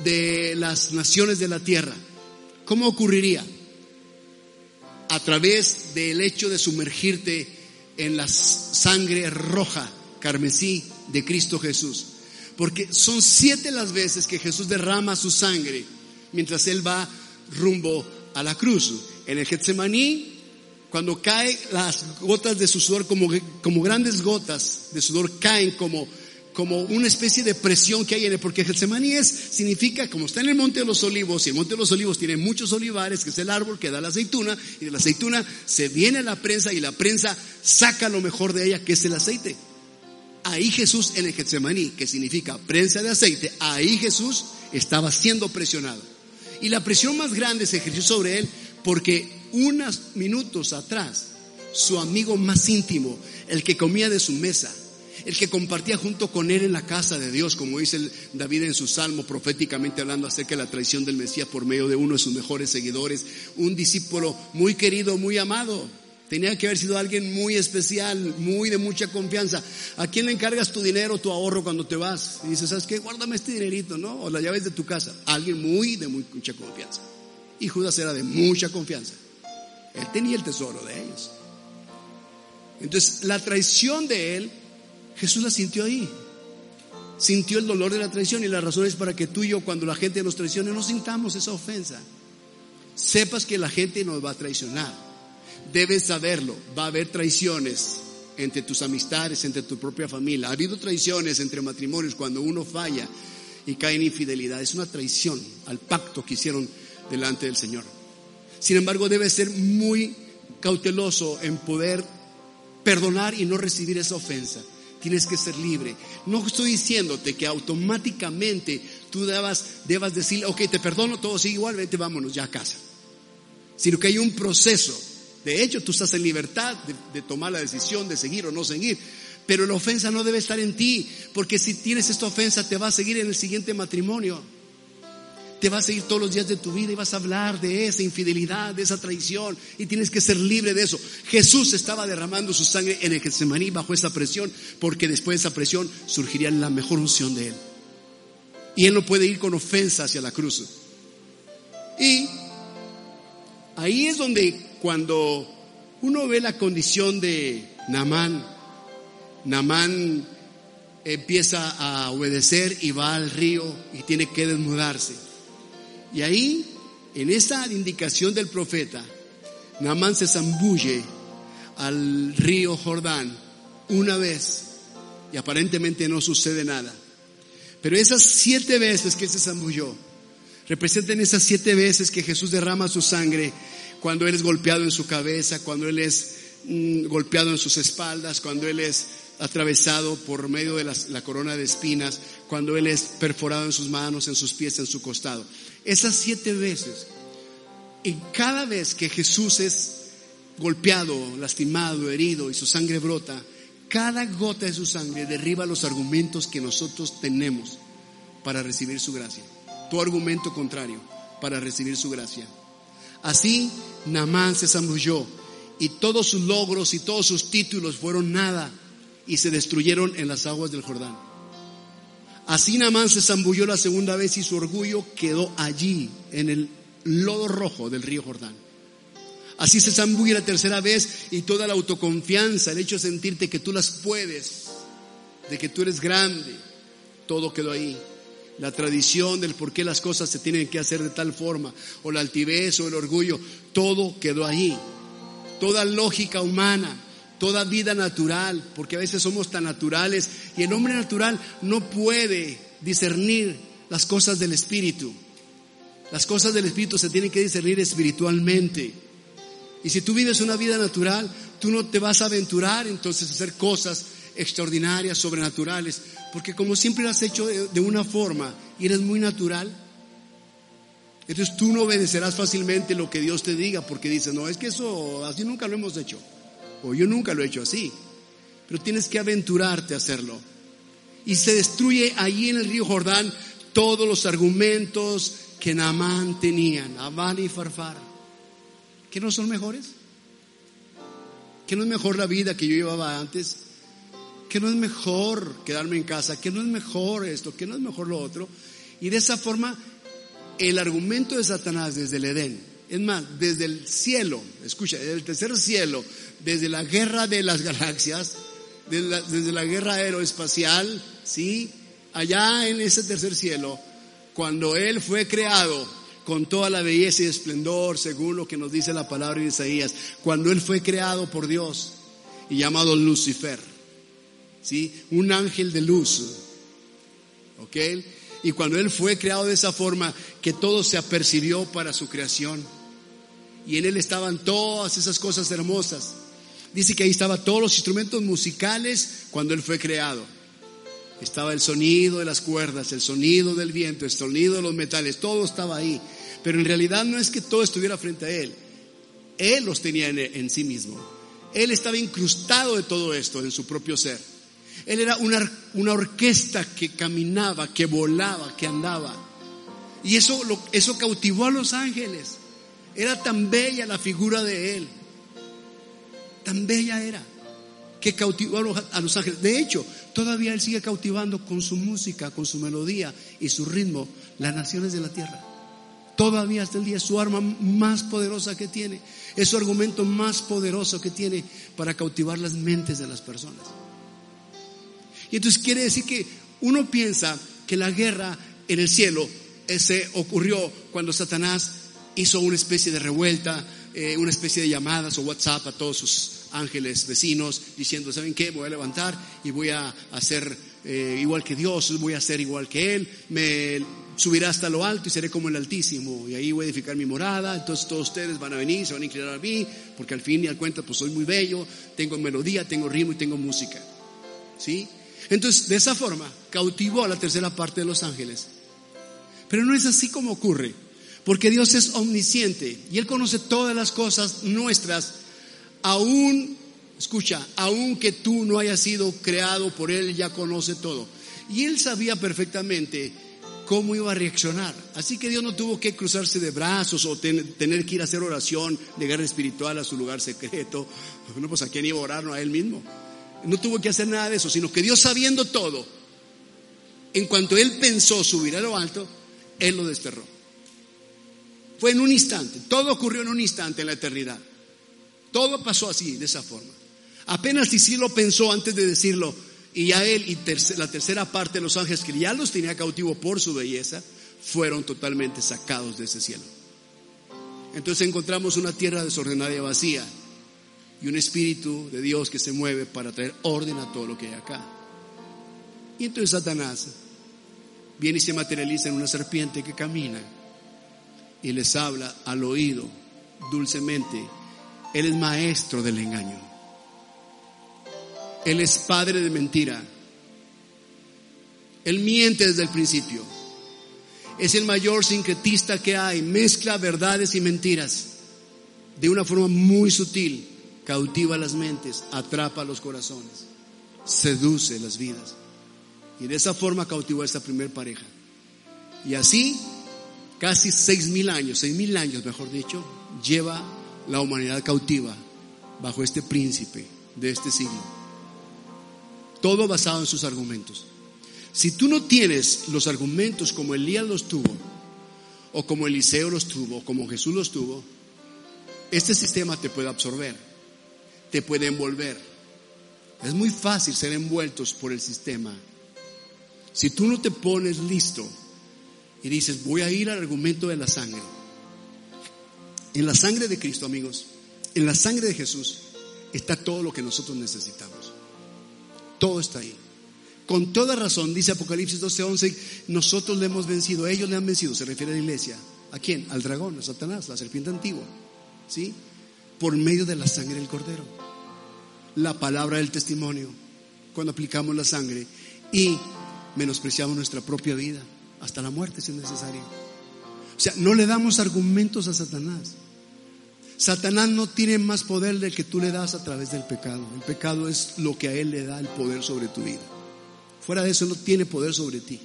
Speaker 1: de las naciones de la tierra? ¿Cómo ocurriría? A través del hecho de sumergirte en la sangre roja, carmesí de Cristo Jesús. Porque son siete las veces que Jesús derrama su sangre mientras Él va rumbo a la cruz. En el Getsemaní cuando caen las gotas de su sudor como, como grandes gotas de sudor caen como, como una especie de presión que hay en él, porque Getsemaní es, significa, como está en el Monte de los Olivos, y el Monte de los Olivos tiene muchos olivares, que es el árbol que da la aceituna, y de la aceituna se viene la prensa y la prensa saca lo mejor de ella, que es el aceite. Ahí Jesús en el Getsemaní, que significa prensa de aceite, ahí Jesús estaba siendo presionado. Y la presión más grande se ejerció sobre él porque unos minutos atrás, su amigo más íntimo, el que comía de su mesa, el que compartía junto con él en la casa de Dios, como dice David en su salmo, proféticamente hablando acerca de la traición del Mesías por medio de uno de sus mejores seguidores, un discípulo muy querido, muy amado. Tenía que haber sido alguien muy especial, muy de mucha confianza. ¿A quién le encargas tu dinero, tu ahorro cuando te vas? Y dices, ¿sabes qué? Guárdame este dinerito, ¿no? O la llaves de tu casa. Alguien muy de mucha confianza. Y Judas era de mucha confianza. Él tenía el tesoro de ellos. Entonces, la traición de él, Jesús la sintió ahí. Sintió el dolor de la traición y la razón es para que tú y yo, cuando la gente nos traicione, no sintamos esa ofensa. Sepas que la gente nos va a traicionar. Debes saberlo. Va a haber traiciones entre tus amistades, entre tu propia familia. Ha habido traiciones entre matrimonios cuando uno falla y cae en infidelidad. Es una traición al pacto que hicieron delante del Señor. Sin embargo, debe ser muy cauteloso en poder perdonar y no recibir esa ofensa. Tienes que ser libre. No estoy diciéndote que automáticamente tú debas, debas decirle, ok, te perdono, todo sigue igual, vete, vámonos ya a casa. Sino que hay un proceso. De hecho, tú estás en libertad de, de tomar la decisión de seguir o no seguir. Pero la ofensa no debe estar en ti, porque si tienes esta ofensa te va a seguir en el siguiente matrimonio te vas a ir todos los días de tu vida y vas a hablar de esa infidelidad, de esa traición y tienes que ser libre de eso. Jesús estaba derramando su sangre en el Getsemaní bajo esa presión porque después de esa presión surgiría la mejor unción de él. Y él no puede ir con ofensa hacia la cruz. Y ahí es donde cuando uno ve la condición de Namán, Namán empieza a obedecer y va al río y tiene que desnudarse. Y ahí, en esa indicación del profeta, Naamán se zambulle al río Jordán una vez y aparentemente no sucede nada. Pero esas siete veces que se zambulló representan esas siete veces que Jesús derrama su sangre cuando Él es golpeado en su cabeza, cuando Él es mm, golpeado en sus espaldas, cuando Él es atravesado por medio de la corona de espinas, cuando Él es perforado en sus manos, en sus pies, en su costado. Esas siete veces, y cada vez que Jesús es golpeado, lastimado, herido y su sangre brota, cada gota de su sangre derriba los argumentos que nosotros tenemos para recibir su gracia. Tu argumento contrario para recibir su gracia. Así Namán se zambulló y todos sus logros y todos sus títulos fueron nada y se destruyeron en las aguas del Jordán. Así Namán se zambulló la segunda vez y su orgullo quedó allí, en el lodo rojo del río Jordán. Así se zambulló la tercera vez y toda la autoconfianza, el hecho de sentirte que tú las puedes, de que tú eres grande, todo quedó ahí. La tradición del por qué las cosas se tienen que hacer de tal forma, o la altivez o el orgullo, todo quedó ahí. Toda lógica humana, toda vida natural, porque a veces somos tan naturales y el hombre natural no puede discernir las cosas del Espíritu. Las cosas del Espíritu se tienen que discernir espiritualmente. Y si tú vives una vida natural, tú no te vas a aventurar entonces a hacer cosas extraordinarias, sobrenaturales, porque como siempre lo has hecho de, una forma y eres muy natural, entonces tú no obedecerás fácilmente lo que Dios te diga, porque dices, no, es que eso así nunca lo hemos hecho, o yo nunca lo he hecho así, pero tienes que aventurarte a hacerlo. Y se destruye allí en el río Jordán todos los argumentos que Naamán tenían, Abán y Farfar, que no son mejores, que no es mejor la vida que yo llevaba antes, que no es mejor quedarme en casa, que no es mejor esto, que no es mejor lo otro. Y de esa forma, el argumento de Satanás desde el Edén, es más, desde el cielo, escucha, desde el tercer cielo, desde la guerra de las *laughs* galaxias, desde la, guerra aeroespacial, ¿sí? Allá en ese tercer cielo, cuando Él fue creado con toda la belleza y esplendor, según lo que nos dice la palabra de Isaías, cuando Él fue creado por Dios y llamado Lucifer, ¿sí? Un ángel de luz, ¿ok? Y cuando Él fue creado de esa forma, que todo se apercibió para su creación. Y en Él estaban todas esas cosas hermosas. Dice que ahí estaban todos los instrumentos musicales cuando Él fue creado. Estaba el sonido de las cuerdas, el sonido del viento, el sonido de los metales, todo estaba ahí. Pero en realidad no es que todo estuviera frente a Él. Él los tenía en, sí mismo. Él estaba incrustado de todo esto en su propio ser. Él era una, una orquesta que caminaba, que volaba, que andaba. Y eso, eso cautivó a los ángeles. Era tan bella la figura de Él. Tan bella era que cautivó a los ángeles. De hecho, todavía Él sigue cautivando con su música, con su melodía y su ritmo las naciones de la tierra. Todavía hasta el día es su arma más poderosa que tiene, es su argumento más poderoso que tiene para cautivar las mentes de las personas. Y entonces quiere decir que uno piensa que la guerra en el cielo se ocurrió cuando Satanás hizo una especie de revuelta, eh, una especie de llamadas o WhatsApp a todos sus ángeles vecinos diciendo, ¿saben qué? Voy a levantar y voy a hacer eh, igual que Dios, voy a ser igual que Él, me subiré hasta lo alto y seré como el Altísimo y ahí voy a edificar mi morada, entonces todos ustedes van a venir, se van a inclinar a mí, porque al fin y al cuenta pues soy muy bello, tengo melodía, tengo ritmo y tengo música. ¿Sí? Entonces, de esa forma, cautivó a la tercera parte de los ángeles. Pero no es así como ocurre, porque Dios es omnisciente y Él conoce todas las cosas nuestras aún, escucha, aún que tú no hayas sido creado por Él, ya conoce todo. Y Él sabía perfectamente cómo iba a reaccionar. Así que Dios no tuvo que cruzarse de brazos o tener que ir a hacer oración de guerra espiritual a su lugar secreto. *laughs* No, pues a quién iba a orar, no a Él mismo. No tuvo que hacer nada de eso, sino que Dios sabiendo todo, en cuanto Él pensó subir a lo alto, Él lo desterró. Fue en un instante, todo ocurrió en un instante en la eternidad. Todo pasó así, de esa forma. Apenas sí pensó antes de decirlo, y ya él y la tercera parte de los ángeles que ya los tenía cautivo por su belleza, fueron totalmente sacados de ese cielo. Entonces encontramos una tierra desordenada y vacía y un espíritu de Dios que se mueve para traer orden a todo lo que hay acá. Y entonces Satanás viene y se materializa en una serpiente que camina y les habla al oído dulcemente él es maestro del engaño. Él es padre de mentira. Él miente desde el principio. Es el mayor sincretista que hay. Mezcla verdades y mentiras de una forma muy sutil. Cautiva las mentes, atrapa los corazones, seduce las vidas. Y de esa forma cautivó a esta primer pareja. Y así, casi seis mil años, seis mil años mejor dicho, lleva la humanidad cautiva bajo este príncipe de este siglo. Todo basado en sus argumentos. Si tú no tienes los argumentos como Elías los tuvo, o como Eliseo los tuvo, o como Jesús los tuvo, este sistema te puede absorber, te puede envolver. Es muy fácil ser envueltos por el sistema. Si tú no te pones listo y dices, voy a ir al argumento de la sangre, en la sangre de Cristo, amigos, en la sangre de Jesús, está todo lo que nosotros necesitamos. Todo está ahí. Con toda razón, dice Apocalipsis 12:11, nosotros le hemos vencido, ellos le han vencido, se refiere a la iglesia, ¿A quién? Al dragón, a Satanás, la serpiente antigua. ¿Sí? Por medio de la sangre del cordero. La palabra del testimonio. Cuando aplicamos la sangre y menospreciamos nuestra propia vida hasta la muerte si es necesario. O sea, no le damos argumentos a Satanás. Satanás no tiene más poder del que tú le das a través del pecado. El pecado es lo que a él le da el poder sobre tu vida. Fuera de eso no tiene poder sobre ti.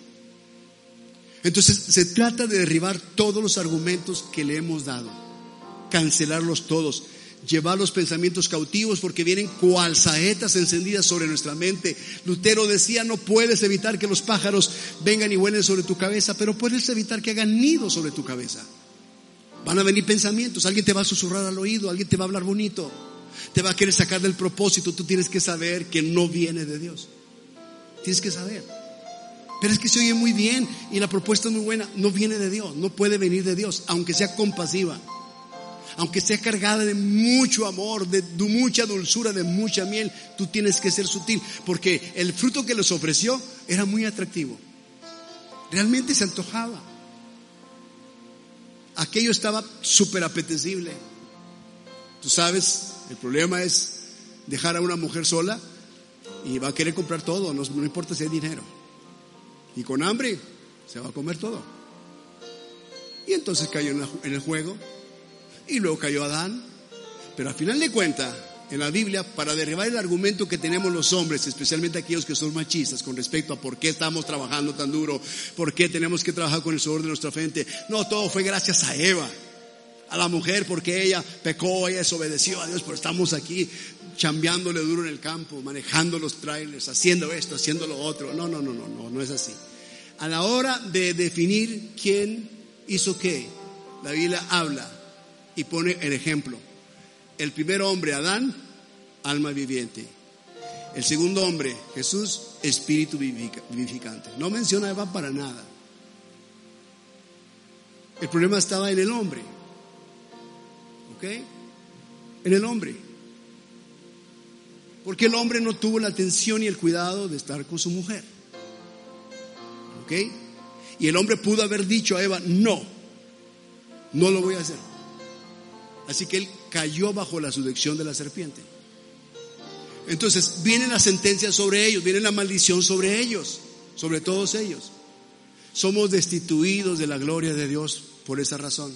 Speaker 1: Entonces se trata de derribar todos los argumentos que le hemos dado, cancelarlos todos, llevar los pensamientos cautivos porque vienen cual saetas encendidas sobre nuestra mente. Lutero decía, no puedes evitar que los pájaros vengan y vuelen sobre tu cabeza, pero puedes evitar que hagan nido sobre tu cabeza. Van a venir pensamientos, alguien te va a susurrar al oído, alguien te va a hablar bonito, te va a querer sacar del propósito, tú tienes que saber que no viene de Dios. Tienes que saber. Pero es que se oye muy bien y la propuesta es muy buena. No viene de Dios, no puede venir de Dios, aunque sea compasiva, aunque sea cargada de mucho amor, de, mucha dulzura, de mucha miel. Tú tienes que ser sutil, porque el fruto que les ofreció era muy atractivo. Realmente se antojaba. Aquello estaba súper apetecible. Tú sabes, el problema es dejar a una mujer sola y va a querer comprar todo, no, importa si hay dinero. Y con hambre se va a comer todo. Y entonces cayó en el juego. Y luego cayó Adán. Pero al final de cuentas, en la Biblia, para derribar el argumento que tenemos los hombres, especialmente aquellos que son machistas, con respecto a por qué estamos trabajando tan duro, por qué tenemos que trabajar con el sudor de nuestra frente. No, todo fue gracias a Eva, a la mujer, porque ella pecó, ella desobedeció a Dios, pero estamos aquí chambeándole duro en el campo, manejando los trailers, haciendo esto, haciendo lo otro. No, no, no, no, no, no es así. A la hora de definir quién hizo qué, la Biblia habla y pone el ejemplo. El primer hombre, Adán, alma viviente. El segundo hombre, Jesús, espíritu vivificante. No menciona a Eva para nada. El problema estaba en el hombre. ¿Ok? En el hombre. Porque el hombre no tuvo la atención y el cuidado de estar con su mujer. ¿Ok? Y el hombre pudo haber dicho a Eva, no, no lo voy a hacer. Así que él cayó bajo la subdección de la serpiente. Entonces viene la sentencia sobre ellos, viene la maldición sobre ellos, sobre todos ellos. Somos destituidos de la gloria de Dios por esa razón.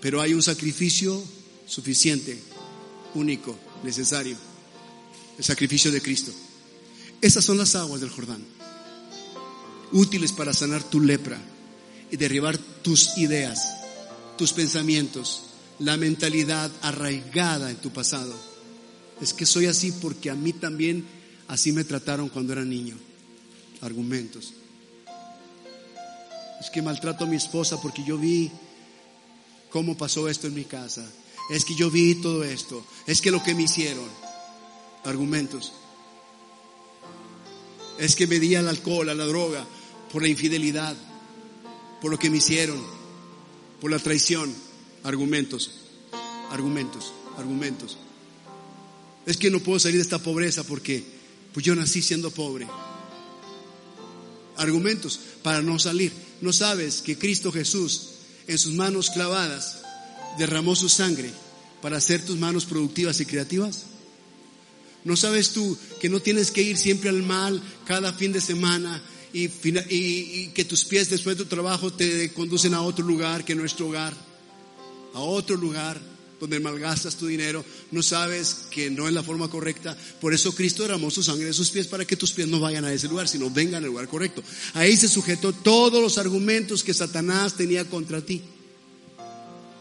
Speaker 1: Pero hay un sacrificio suficiente, único, necesario el sacrificio de Cristo. Esas son las aguas del Jordán, útiles para sanar tu lepra y derribar tus ideas, tus pensamientos, la mentalidad arraigada en tu pasado. Es que soy así porque a mí también así me trataron cuando era niño. Argumentos. Es que maltrato a mi esposa porque yo vi cómo pasó esto en mi casa. Es que yo vi todo esto. Es que lo que me hicieron argumentos. Es que me di al alcohol, a la droga, por la infidelidad, por lo que me hicieron, por la traición. Argumentos, argumentos, argumentos. Es que no puedo salir de esta pobreza porque pues yo nací siendo pobre. Argumentos para no salir. ¿No sabes que Cristo Jesús en sus manos clavadas derramó su sangre para hacer tus manos productivas y creativas? ¿No sabes tú que no tienes que ir siempre al mal cada fin de semana y, que tus pies después de tu trabajo te conducen a otro lugar que nuestro hogar? A otro lugar donde malgastas tu dinero, no sabes que no es la forma correcta. Por eso Cristo derramó su sangre de sus pies para que tus pies no vayan a ese lugar, sino vengan al lugar correcto. Ahí se sujetó todos los argumentos que Satanás tenía contra ti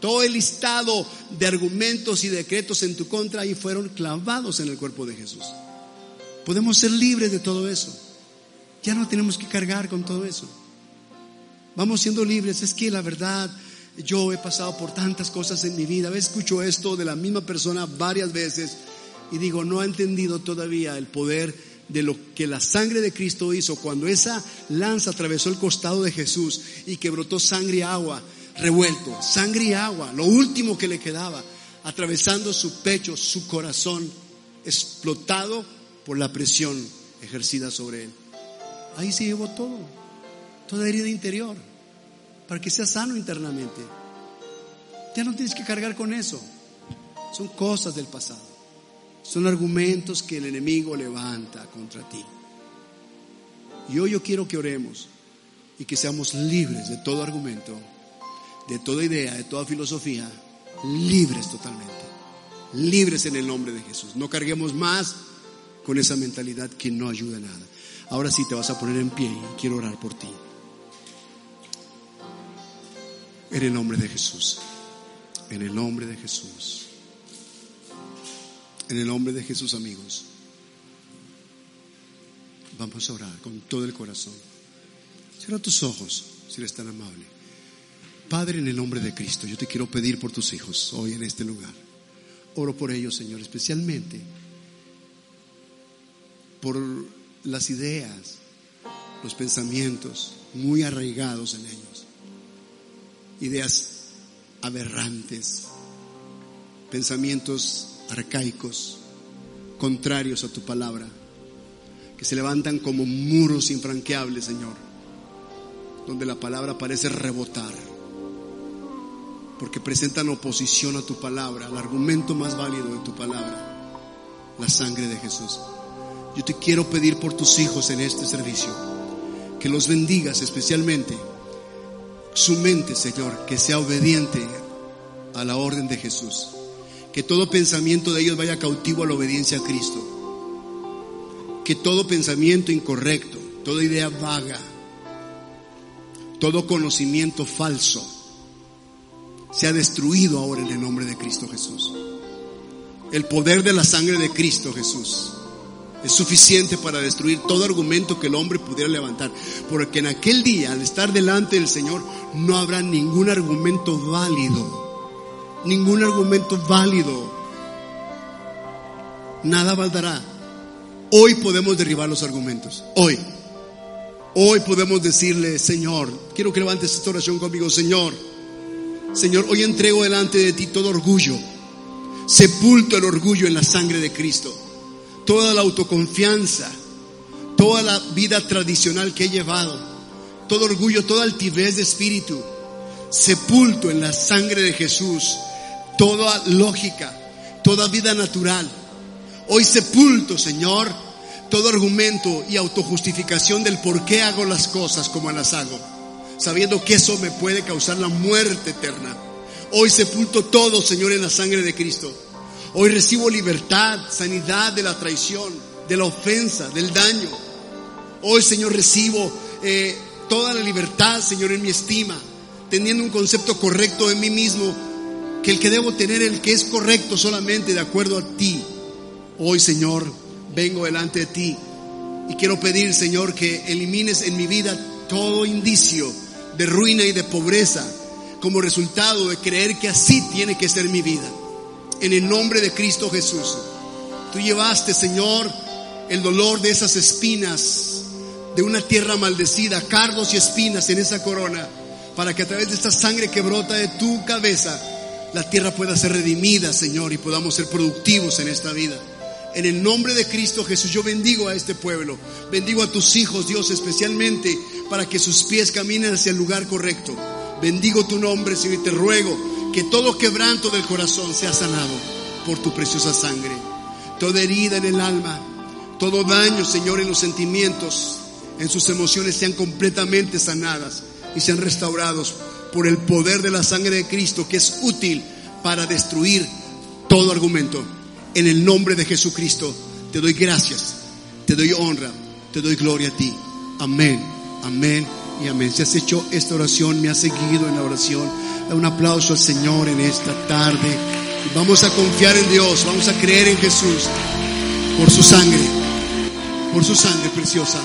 Speaker 1: todo el listado de argumentos y decretos en tu contra y fueron clavados en el cuerpo de Jesús. Podemos ser libres de todo eso. Ya no tenemos que cargar con todo eso. Vamos siendo libres. Es que la verdad, yo he pasado por tantas cosas en mi vida. A veces escucho esto de la misma persona varias veces y digo, no ha entendido todavía el poder de lo que la sangre de Cristo hizo cuando esa lanza atravesó el costado de Jesús y que brotó sangre y agua revuelto, sangre y agua, lo último que le quedaba, atravesando su pecho, su corazón, explotado por la presión ejercida sobre él. Ahí se llevó todo, toda herida interior, para que seas sano internamente. Ya no tienes que cargar con eso. Son cosas del pasado. Son argumentos que el enemigo levanta contra ti. Y hoy yo quiero que oremos y que seamos libres de todo argumento, de toda idea, de toda filosofía, libres totalmente. Libres en el nombre de Jesús. No carguemos más con esa mentalidad que no ayuda a nada. Ahora sí te vas a poner en pie y quiero orar por ti. En el nombre de Jesús. En el nombre de Jesús. En el nombre de Jesús, amigos. Vamos a orar con todo el corazón. Cierra tus ojos, si eres tan amable. Padre, en el nombre de Cristo, yo te quiero pedir por tus hijos hoy en este lugar. Oro por ellos, Señor, especialmente por las ideas, los pensamientos muy arraigados en ellos. Ideas aberrantes, pensamientos arcaicos, contrarios a tu palabra, que se levantan como muros infranqueables, Señor, donde la palabra parece rebotar, porque presentan oposición a tu palabra, al argumento más válido de tu palabra, la sangre de Jesús. Yo te quiero pedir por tus hijos en este servicio, que los bendigas especialmente, su mente, Señor, que sea obediente a la orden de Jesús. Que todo pensamiento de ellos vaya cautivo a la obediencia a Cristo. Que todo pensamiento incorrecto, toda idea vaga, todo conocimiento falso sea destruido ahora en el nombre de Cristo Jesús. El poder de la sangre de Cristo Jesús es suficiente para destruir todo argumento que el hombre pudiera levantar. Porque en aquel día, al estar delante del Señor, no habrá ningún argumento válido. Ningún argumento válido. Nada valdrá. Hoy podemos derribar los argumentos. Hoy. Hoy podemos decirle, Señor, quiero que levantes esta oración conmigo, Señor. Señor, hoy entrego delante de ti todo orgullo. Sepulto el orgullo en la sangre de Cristo toda la autoconfianza, toda la vida tradicional que he llevado, todo orgullo, toda altivez de espíritu, sepulto en la sangre de Jesús, toda lógica, toda vida natural. Hoy sepulto, Señor, todo argumento y autojustificación del por qué hago las cosas como las hago, sabiendo que eso me puede causar la muerte eterna. Hoy sepulto todo, Señor, en la sangre de Cristo. Hoy recibo libertad, sanidad de la traición, de la ofensa, del daño. Hoy, Señor, recibo eh, toda la libertad, Señor, en mi estima, teniendo un concepto correcto de mí mismo, que el que debo tener, el que es correcto solamente de acuerdo a ti. Hoy, Señor, vengo delante de ti y quiero pedir, Señor, que elimines en mi vida todo indicio de ruina y de pobreza como resultado de creer que así tiene que ser mi vida en el nombre de Cristo Jesús. Tú llevaste, Señor, el dolor de esas espinas, de una tierra maldecida, cardos y espinas en esa corona, para que a través de esta sangre que brota de tu cabeza, la tierra pueda ser redimida, Señor, y podamos ser productivos en esta vida. En el nombre de Cristo Jesús, yo bendigo a este pueblo, bendigo a tus hijos, Dios, especialmente para que sus pies caminen hacia el lugar correcto. Bendigo tu nombre, Señor, y te ruego que todo quebranto del corazón sea sanado por tu preciosa sangre. Toda herida en el alma, todo daño, Señor, en los sentimientos, en sus emociones sean completamente sanadas y sean restaurados por el poder de la sangre de Cristo que es útil para destruir todo argumento. En el nombre de Jesucristo te doy gracias, te doy honra, te doy gloria a ti. Amén, amén y amén. Si has hecho esta oración, me has seguido en la oración un aplauso al Señor en esta tarde. Vamos a confiar en Dios, vamos a creer en Jesús por su sangre, por su sangre preciosa.